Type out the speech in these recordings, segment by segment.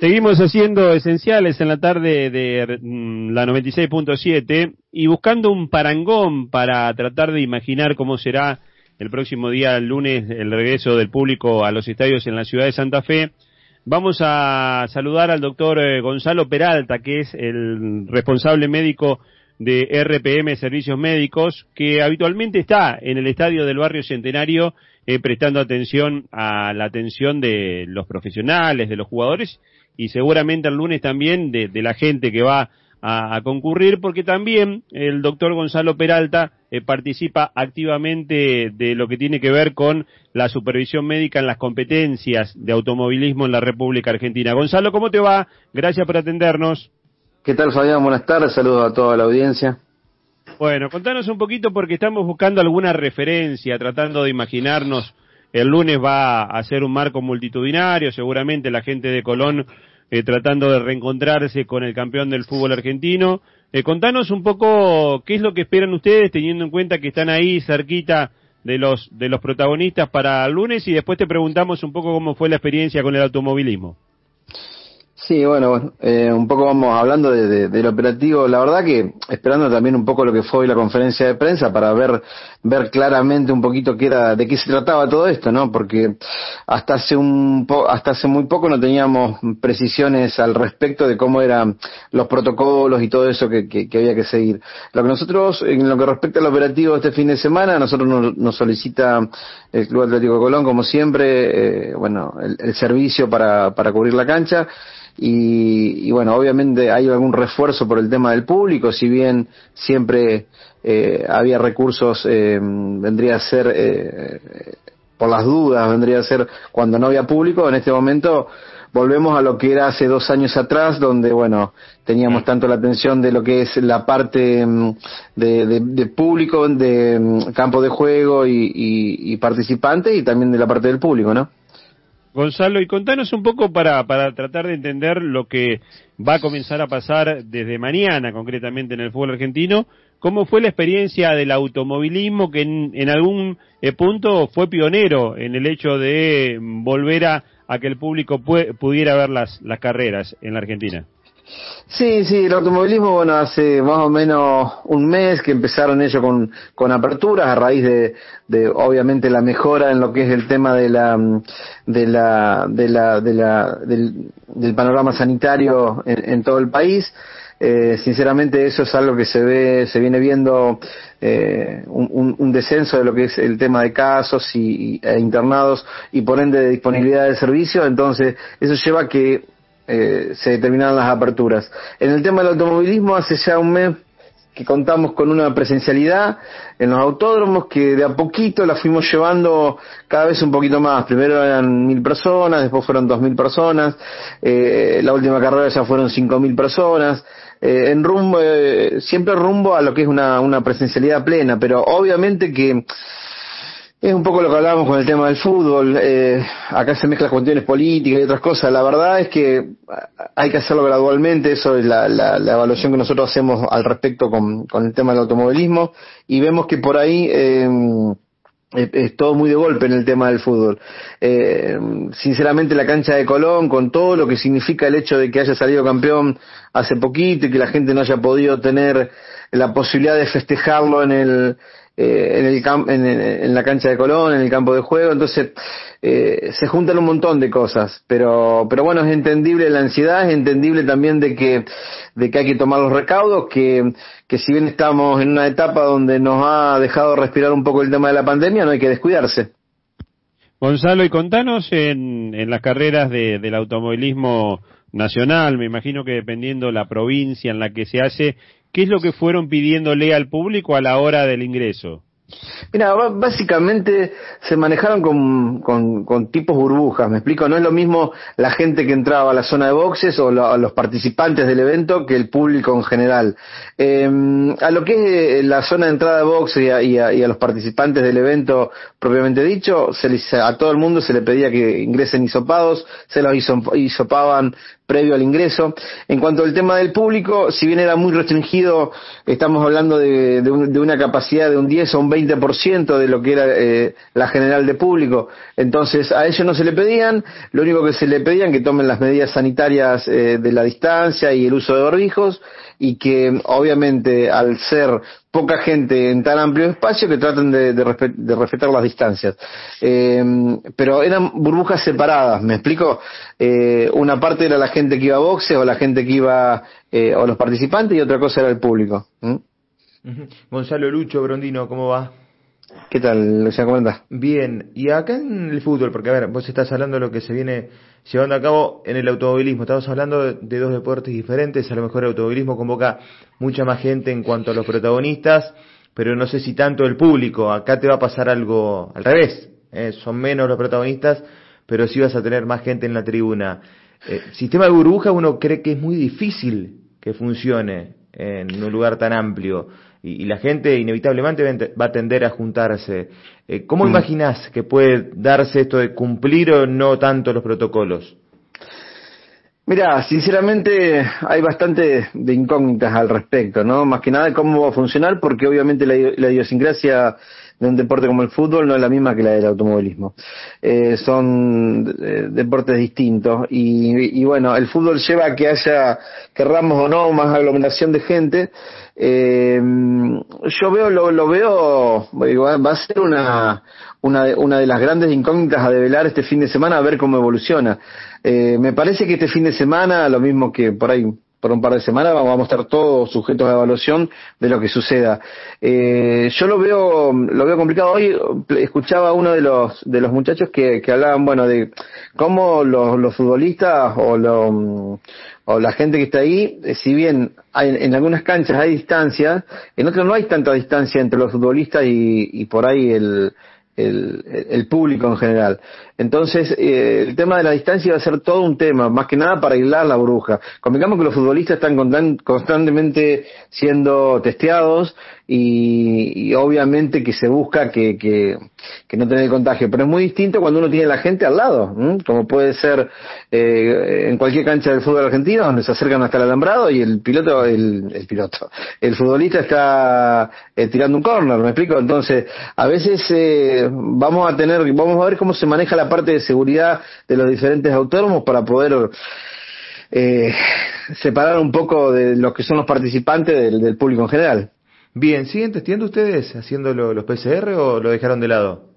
Seguimos haciendo esenciales en la tarde de mm, la 96.7 y buscando un parangón para tratar de imaginar cómo será el próximo día, el lunes, el regreso del público a los estadios en la ciudad de Santa Fe. Vamos a saludar al doctor eh, Gonzalo Peralta, que es el responsable médico de RPM Servicios Médicos, que habitualmente está en el estadio del barrio Centenario eh, prestando atención a la atención de los profesionales, de los jugadores y seguramente el lunes también de, la gente que va a, concurrir, porque también el doctor Gonzalo Peralta eh, participa activamente de lo que tiene que ver con la supervisión médica en las competencias de automovilismo en la República Argentina. Gonzalo, ¿cómo te va? Gracias por atendernos. ¿Qué tal, Fabián? Buenas tardes, saludos a toda la audiencia. Bueno, contanos un poquito porque estamos buscando alguna referencia, tratando de imaginarnos, el lunes va a ser un marco multitudinario, seguramente la gente de Colón eh, tratando de reencontrarse con el campeón del fútbol argentino. Eh, contanos un poco qué es lo que esperan ustedes, teniendo en cuenta que están ahí cerquita de los, de los protagonistas para el lunes y después te preguntamos un poco cómo fue la experiencia con el automovilismo. Sí, bueno, eh, un poco vamos hablando de, del operativo. La verdad que esperando también un poco lo que fue hoy la conferencia de prensa para ver ver claramente un poquito qué era, de qué se trataba todo esto, ¿no? Porque hasta hace un hasta hace muy poco no teníamos precisiones al respecto de cómo eran los protocolos y todo eso que, que, había que seguir. Lo que nosotros, en lo que respecta al operativo este fin de semana, nosotros nos, solicita el Club Atlético de Colón, como siempre, eh, bueno, el, el servicio para, para cubrir la cancha y, bueno, obviamente hay algún refuerzo por el tema del público, si bien siempre eh, había recursos, eh, vendría a ser, eh, por las dudas, vendría a ser cuando no había público, en este momento volvemos a lo que era hace dos años atrás, donde, bueno, teníamos tanto la atención de lo que es la parte mm, de, de, público, de mm, campo de juego y, y, y participante, y también de la parte del público, ¿no? Gonzalo, y contanos un poco para, para tratar de entender lo que va a comenzar a pasar desde mañana, concretamente en el fútbol argentino, cómo fue la experiencia del automovilismo que en, algún eh, punto fue pionero en el hecho de volver a, a que el público pudiera ver las, las carreras en la Argentina. Sí, sí, el automovilismo, bueno, hace más o menos un mes que empezaron ellos con, con aperturas a raíz de, de, obviamente, la mejora en lo que es el tema de la, de la, de la, de la, del, del panorama sanitario en, todo el país. Eh, sinceramente eso es algo que se ve, se viene viendo eh, un, descenso de lo que es el tema de casos y, e internados y por ende de disponibilidad de servicio, entonces eso lleva a que eh, se determinaron las aperturas. En el tema del automovilismo, hace ya un mes que contamos con una presencialidad en los autódromos que de a poquito la fuimos llevando cada vez un poquito más. Primero eran mil personas, después fueron dos mil personas, eh, la última carrera ya fueron cinco mil personas. Eh, en rumbo, eh, siempre rumbo a lo que es una, una presencialidad plena, pero obviamente que es un poco lo que hablábamos con el tema del fútbol. Eh, acá se mezclan cuestiones políticas y otras cosas. La verdad es que hay que hacerlo gradualmente. Eso es la, la, la evaluación que nosotros hacemos al respecto con, con, el tema del automovilismo. Y vemos que por ahí eh, es, todo muy de golpe en el tema del fútbol. Eh, sinceramente, la cancha de Colón, con todo lo que significa el hecho de que haya salido campeón hace poquito y que la gente no haya podido tener la posibilidad de festejarlo en el eh, en, el en, la cancha de Colón, en el campo de juego, entonces eh, se juntan un montón de cosas, pero, pero bueno, es entendible la ansiedad, es entendible también de que, de que hay que tomar los recaudos, que, que si bien estamos en una etapa donde nos ha dejado respirar un poco el tema de la pandemia, no hay que descuidarse. Gonzalo, y contanos en, en las carreras de, del automovilismo nacional, me imagino que dependiendo la provincia en la que se hace, ¿Qué es lo que fueron pidiéndole al público a la hora del ingreso? Mira, básicamente se manejaron con, con, con, tipos burbujas, me explico, no es lo mismo la gente que entraba a la zona de boxes o los participantes del evento que el público en general. Eh, a lo que es la zona de entrada de boxes y a, los participantes del evento propiamente dicho, se les, a todo el mundo se le pedía que ingresen hisopados, se los hisopaban previo al ingreso. En cuanto al tema del público, si bien era muy restringido, estamos hablando de, de, un, de una capacidad de un 10 o un 20 20% de lo que era eh, la general de público. Entonces, a ellos no se le pedían, lo único que se le pedían que tomen las medidas sanitarias eh, de la distancia y el uso de barbijos y que obviamente al ser poca gente en tan amplio espacio que traten de, respetar las distancias. Eh, pero eran burbujas separadas, ¿me explico? Eh, una parte era la gente que iba a boxe o la gente que iba, eh, o los participantes y otra cosa era el público. Gonzalo Lucho Brondino, ¿cómo va? ¿Qué tal, Luciano? ¿Cómo andás? Bien, y acá en el fútbol, porque a ver, vos estás hablando de lo que se viene llevando a cabo en el automovilismo, estamos hablando de, dos deportes diferentes, a lo mejor el automovilismo convoca mucha más gente en cuanto a los protagonistas, pero no sé si tanto el público, acá te va a pasar algo al revés, ¿eh? son menos los protagonistas, pero sí vas a tener más gente en la tribuna. Eh, sistema de burbuja uno cree que es muy difícil que funcione en un lugar tan amplio y, la gente inevitablemente va a tender a juntarse. Eh, ¿Cómo mm. imaginas que puede darse esto de cumplir o no tanto los protocolos? Mira, sinceramente hay bastante de incógnitas al respecto, ¿no? Más que nada cómo va a funcionar, porque obviamente la, la idiosincrasia de un deporte como el fútbol no es la misma que la del automovilismo. Eh, son eh, deportes distintos y, bueno, el fútbol lleva a que haya, querramos o no, más aglomeración de gente. Eh, yo veo, lo, veo, va a ser una, una, de, una de las grandes incógnitas a develar este fin de semana, a ver cómo evoluciona. Me parece que este fin de semana, lo mismo que por ahí por un par de semanas vamos a estar todos sujetos a evaluación de lo que suceda. Eh, yo lo veo, lo veo complicado. Hoy escuchaba a uno de los, de los muchachos que, hablaban, bueno, de cómo los, futbolistas o, lo, o la gente que está ahí, eh, si bien hay, en algunas canchas hay distancia, en otras no hay tanta distancia entre los futbolistas y, por ahí el, el, público en general. Entonces, eh, el tema de la distancia va a ser todo un tema, más que nada para aislar la bruja. Convengamos que los futbolistas están constantemente siendo testeados y, obviamente que se busca que, que, que, no tenga el contagio, pero es muy distinto cuando uno tiene la gente al lado, como puede ser eh, en cualquier cancha del fútbol argentino, donde se acercan hasta el alambrado y el piloto, el, el piloto, el futbolista está eh, tirando un corner, ¿me explico? Entonces, a veces eh, vamos a tener, vamos a ver cómo se maneja la parte de seguridad de los diferentes autónomos para poder eh, separar un poco de los que son los participantes del, público en general. Bien, ¿siguen testeando ustedes haciendo los PCR o lo dejaron de lado?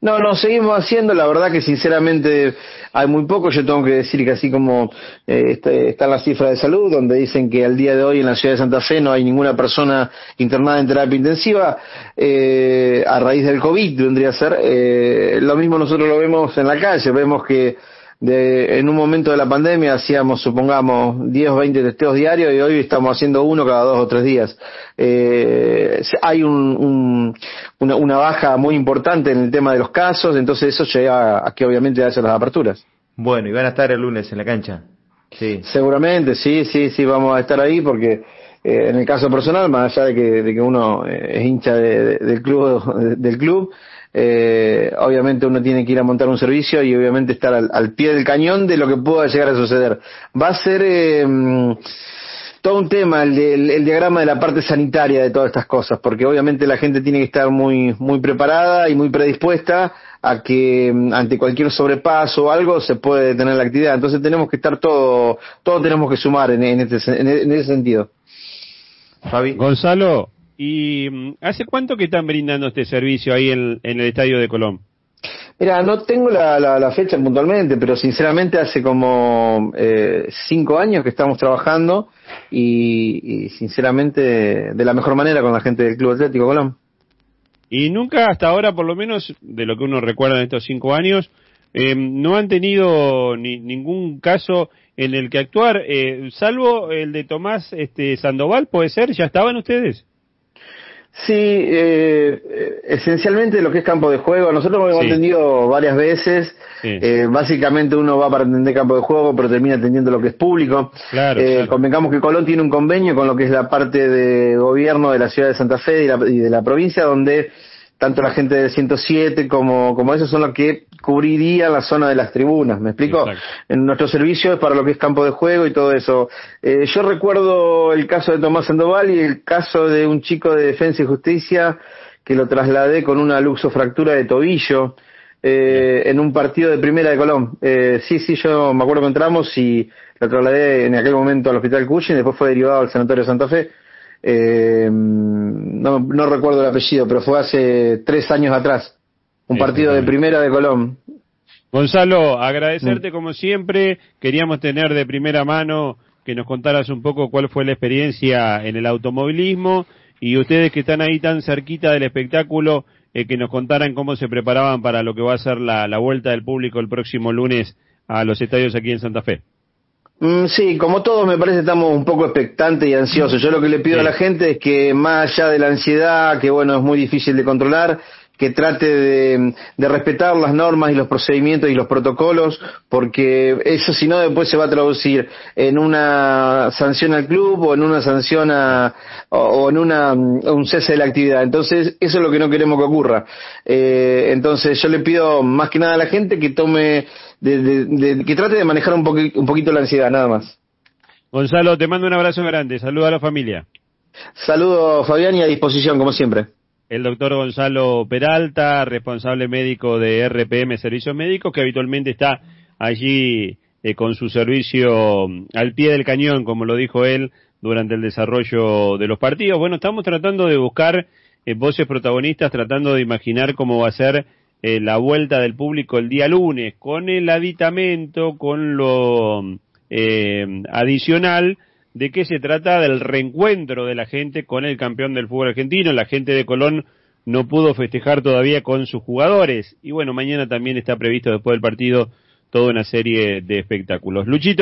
No, no, seguimos haciendo, la verdad que sinceramente hay muy poco, yo tengo que decir que así como eh, está, la cifra de salud, donde dicen que al día de hoy en la ciudad de Santa Fe no hay ninguna persona internada en terapia intensiva, eh, a raíz del COVID vendría a ser, eh, lo mismo nosotros lo vemos en la calle, vemos que de, en un momento de la pandemia hacíamos, supongamos, 10 o 20 testeos diarios y hoy estamos haciendo uno cada dos o tres días. Eh, hay un, una, una, baja muy importante en el tema de los casos, entonces eso llega a, que obviamente hacen las aperturas. Bueno, y van a estar el lunes en la cancha. Sí. Seguramente, sí, sí, sí, vamos a estar ahí porque eh, en el caso personal, más allá de que, de que uno eh, es hincha de, del club, del club, eh, obviamente uno tiene que ir a montar un servicio y obviamente estar al, pie del cañón de lo que pueda llegar a suceder. Va a ser eh, todo un tema el, el, diagrama de la parte sanitaria de todas estas cosas, porque obviamente la gente tiene que estar muy, muy preparada y muy predispuesta a que mm, ante cualquier sobrepaso o algo se puede detener la actividad. Entonces tenemos que estar todo, todo tenemos que sumar en, en, este, en ese sentido. Fabi. Gonzalo, ¿Y mm, hace cuánto que están brindando este servicio ahí en, el Estadio de Colón? Mira, no tengo la, la, fecha puntualmente, pero sinceramente hace como eh, cinco años que estamos trabajando y, sinceramente de la mejor manera con la gente del Club Atlético Colón. Y nunca hasta ahora, por lo menos de lo que uno recuerda en estos cinco años, eh, no han tenido ni, ningún caso en el que actuar, eh, salvo el de Tomás este, Sandoval, puede ser, ¿ya estaban ustedes? Sí, eh, esencialmente lo que es campo de juego, nosotros lo hemos atendido varias veces, eh, básicamente uno va para atender campo de juego, pero termina atendiendo lo que es público. Claro, eh, Convengamos que Colón tiene un convenio con lo que es la parte de gobierno de la ciudad de Santa Fe y, la, y de la provincia, donde tanto la gente del 107 como, como esos son los que cubrirían la zona de las tribunas, ¿me explico? En nuestro servicio es para lo que es campo de juego y todo eso. Eh, yo recuerdo el caso de Tomás Sandoval y el caso de un chico de Defensa y Justicia que lo trasladé con una luxofractura de tobillo eh, en un partido de primera de Colón. Eh, sí, sí, yo me acuerdo que entramos y lo trasladé en aquel momento al Hospital Cushing, después fue derivado al Sanatorio de Santa Fe. Eh, no, no recuerdo el apellido, pero fue hace tres años atrás. Un partido de primera de Colón. Gonzalo, agradecerte mm. como siempre. Queríamos tener de primera mano que nos contaras un poco cuál fue la experiencia en el automovilismo y ustedes que están ahí tan cerquita del espectáculo, eh, que nos contaran cómo se preparaban para lo que va a ser la, la vuelta del público el próximo lunes a los estadios aquí en Santa Fe. Mm, sí, como todos me parece estamos un poco expectantes y ansiosos. Yo lo que le pido a la gente es que más allá de la ansiedad, que bueno, es muy difícil de controlar, que trate de, respetar las normas y los procedimientos y los protocolos, porque eso si no después se va a traducir en una sanción al club o en una sanción a, o en una, un cese de la actividad. Entonces, eso es lo que no queremos que ocurra. Eh, entonces, yo le pido más que nada a la gente que tome, de, que trate de manejar un, un poquito la ansiedad, nada más. Gonzalo, te mando un abrazo grande. Saludos a la familia. Saludos, Fabián, y a disposición, como siempre el doctor Gonzalo Peralta, responsable médico de RPM Servicios Médicos, que habitualmente está allí eh, con su servicio mm, al pie del cañón, como lo dijo él, durante el desarrollo de los partidos. Bueno, estamos tratando de buscar eh, voces protagonistas, tratando de imaginar cómo va a ser eh, la vuelta del público el día lunes, con el aditamento, con lo adicional de qué se trata del reencuentro de la gente con el campeón del fútbol argentino. La gente de Colón no pudo festejar todavía con sus jugadores. Y bueno, mañana también está previsto después del partido toda una serie de espectáculos. Luchito.